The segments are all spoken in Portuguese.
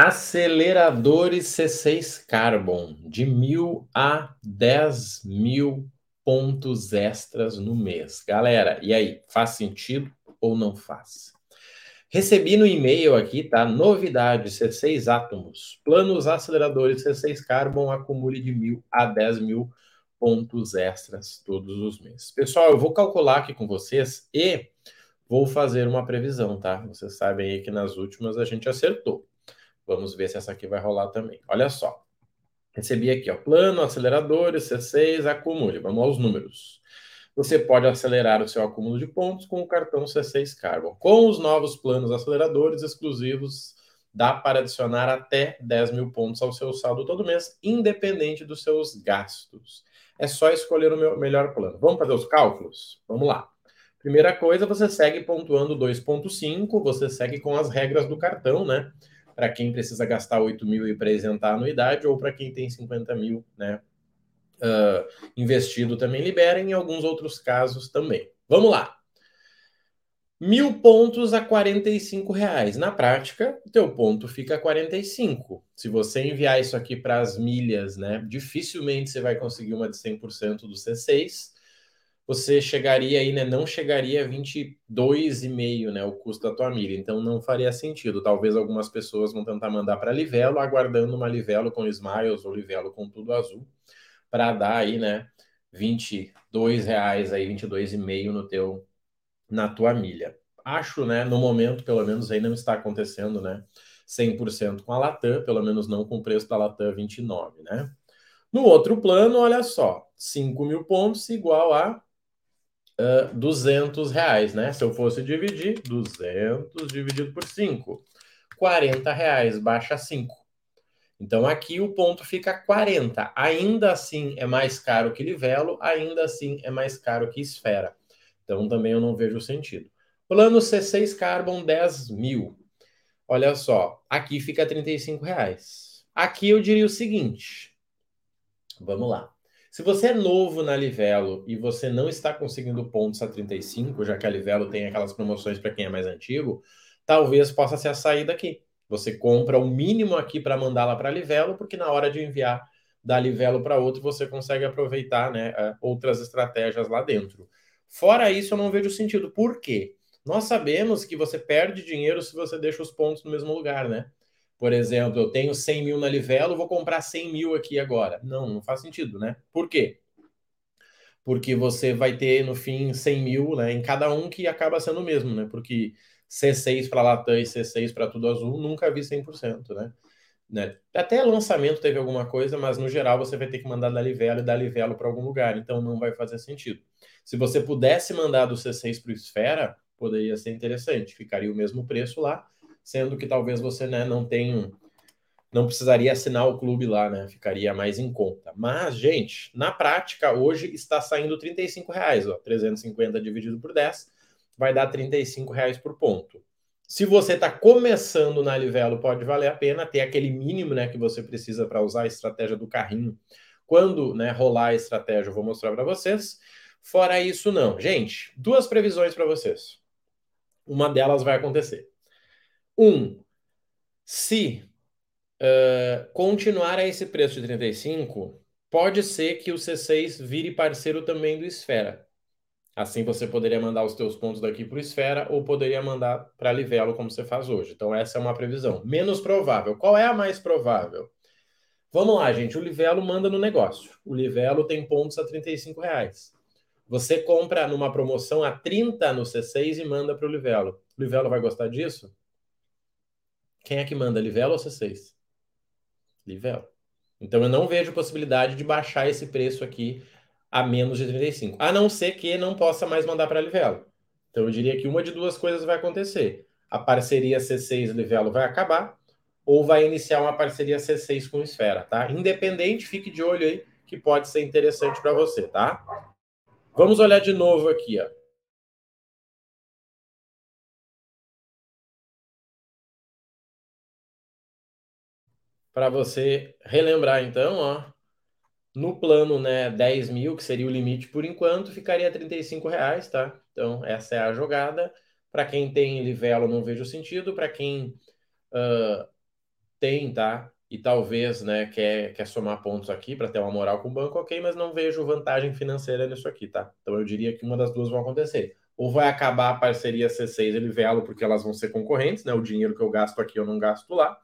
Aceleradores C6 Carbon, de mil a 10 mil pontos extras no mês. Galera, e aí, faz sentido ou não faz? Recebi no e-mail aqui, tá? Novidade: C6 Átomos. Planos aceleradores C6 Carbon acumule de mil a 10 mil pontos extras todos os meses. Pessoal, eu vou calcular aqui com vocês e vou fazer uma previsão, tá? Vocês sabem aí que nas últimas a gente acertou. Vamos ver se essa aqui vai rolar também. Olha só. Recebi aqui, ó, plano, aceleradores, C6, acumule. Vamos aos números. Você pode acelerar o seu acúmulo de pontos com o cartão C6 Carbon. Com os novos planos aceleradores exclusivos, dá para adicionar até 10 mil pontos ao seu saldo todo mês, independente dos seus gastos. É só escolher o meu melhor plano. Vamos fazer os cálculos? Vamos lá. Primeira coisa, você segue pontuando 2,5, você segue com as regras do cartão, né? Para quem precisa gastar 8 mil e apresentar anuidade, ou para quem tem 50 mil né, uh, investido também libera, em alguns outros casos também. Vamos lá. Mil pontos a 45 reais. Na prática, o teu ponto fica a 45. Se você enviar isso aqui para as milhas, né, dificilmente você vai conseguir uma de 100% do C6 você chegaria aí, né? Não chegaria a 22,5, né? O custo da tua milha. Então não faria sentido. Talvez algumas pessoas vão tentar mandar para Livelo, aguardando uma Livelo com Smiles ou Livelo com tudo azul, para dar aí, né? 22 reais aí, 22,5 no teu na tua milha. Acho, né? No momento, pelo menos aí não está acontecendo, né? 100% com a Latam, pelo menos não com o preço da Latam 29, né? No outro plano, olha só, 5 mil pontos igual a uh, 200 reais, né? Se eu fosse dividir, 200 dividido por 5, 40 reais, baixa 5. Então aqui o ponto fica 40. Ainda assim é mais caro que Livelo, ainda assim é mais caro que Esfera. Então também eu não vejo sentido. Plano C6 Carbon 10 mil. Olha só, aqui fica 35 reais. Aqui eu diria o seguinte. Vamos lá. Se você é novo na Livelo e você não está conseguindo pontos a 35, já que a Livelo tem aquelas promoções para quem é mais antigo, talvez possa ser a saída aqui. Você compra o mínimo aqui para mandar lá para a Livelo, porque na hora de enviar da Livelo para outro, você consegue aproveitar né, outras estratégias lá dentro. Fora isso, eu não vejo sentido. Por quê? Nós sabemos que você perde dinheiro se você deixa os pontos no mesmo lugar, né? Por exemplo, eu tenho 100 mil na Livelo, vou comprar 100 mil aqui agora. Não, não faz sentido, né? Por quê? Porque você vai ter, no fim, 100 mil né, em cada um que acaba sendo o mesmo, né? Porque C6 para Latam e C6 para Tudo Azul, nunca vi 100%, né? né? Até lançamento teve alguma coisa, mas no geral você vai ter que mandar da Livelo e da Livelo para algum lugar, então não vai fazer sentido. Se você pudesse mandar do C6 para o Esfera, poderia ser interessante, ficaria o mesmo preço lá, sendo que talvez você né, não tenha, não precisaria assinar o clube lá, né? Ficaria mais em conta. Mas, gente, na prática, hoje está saindo 35 reais, ó, 350 dividido por 10, vai dar 35 reais por ponto. Se você está começando na Livelo, pode valer a pena ter aquele mínimo né, que você precisa para usar a estratégia do carrinho. Quando né, rolar a estratégia, eu vou mostrar para vocês. Fora isso, não. Gente, duas previsões para vocês. Uma delas vai acontecer. Um, se uh, continuar a esse preço de 35, pode ser que o C6 vire parceiro também do Esfera. Assim você poderia mandar os teus pontos daqui para o Esfera ou poderia mandar para Livelo, como você faz hoje. Então, essa é uma previsão. Menos provável. Qual é a mais provável? Vamos lá, gente. O Livelo manda no negócio. O Livelo tem pontos a 35 reais. Você compra numa promoção a 30 no C6 e manda para o Livelo. O Livelo vai gostar disso? Quem é que manda, Livelo ou C6? Livelo. Então eu não vejo possibilidade de baixar esse preço aqui a menos de 35, a não ser que não possa mais mandar para Livelo. Então eu diria que uma de duas coisas vai acontecer. A parceria C6 Livelo vai acabar ou vai iniciar uma parceria C6 com Esfera, tá? Independente, fique de olho aí que pode ser interessante para você, tá? Vamos olhar de novo aqui, ó. Para você relembrar, então, ó, no plano, né, 10 mil, que seria o limite por enquanto, ficaria 35 reais, tá? Então, essa é a jogada. Para quem tem livelo, não vejo sentido. Para quem uh, tem, tá? E talvez, né, quer, quer somar pontos aqui para ter uma moral com o banco, ok, mas não vejo vantagem financeira nisso aqui, tá? Então eu diria que uma das duas vão acontecer. Ou vai acabar a parceria C6 e Livelo, porque elas vão ser concorrentes, né? O dinheiro que eu gasto aqui eu não gasto lá.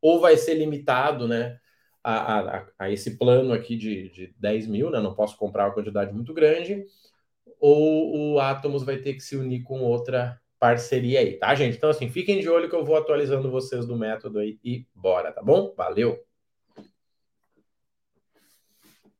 Ou vai ser limitado, né? A, a, a esse plano aqui de, de 10 mil, né? Não posso comprar uma quantidade muito grande. Ou o Atomos vai ter que se unir com outra parceria aí, tá, gente? Então, assim, fiquem de olho que eu vou atualizando vocês do método aí e bora, tá bom? Valeu!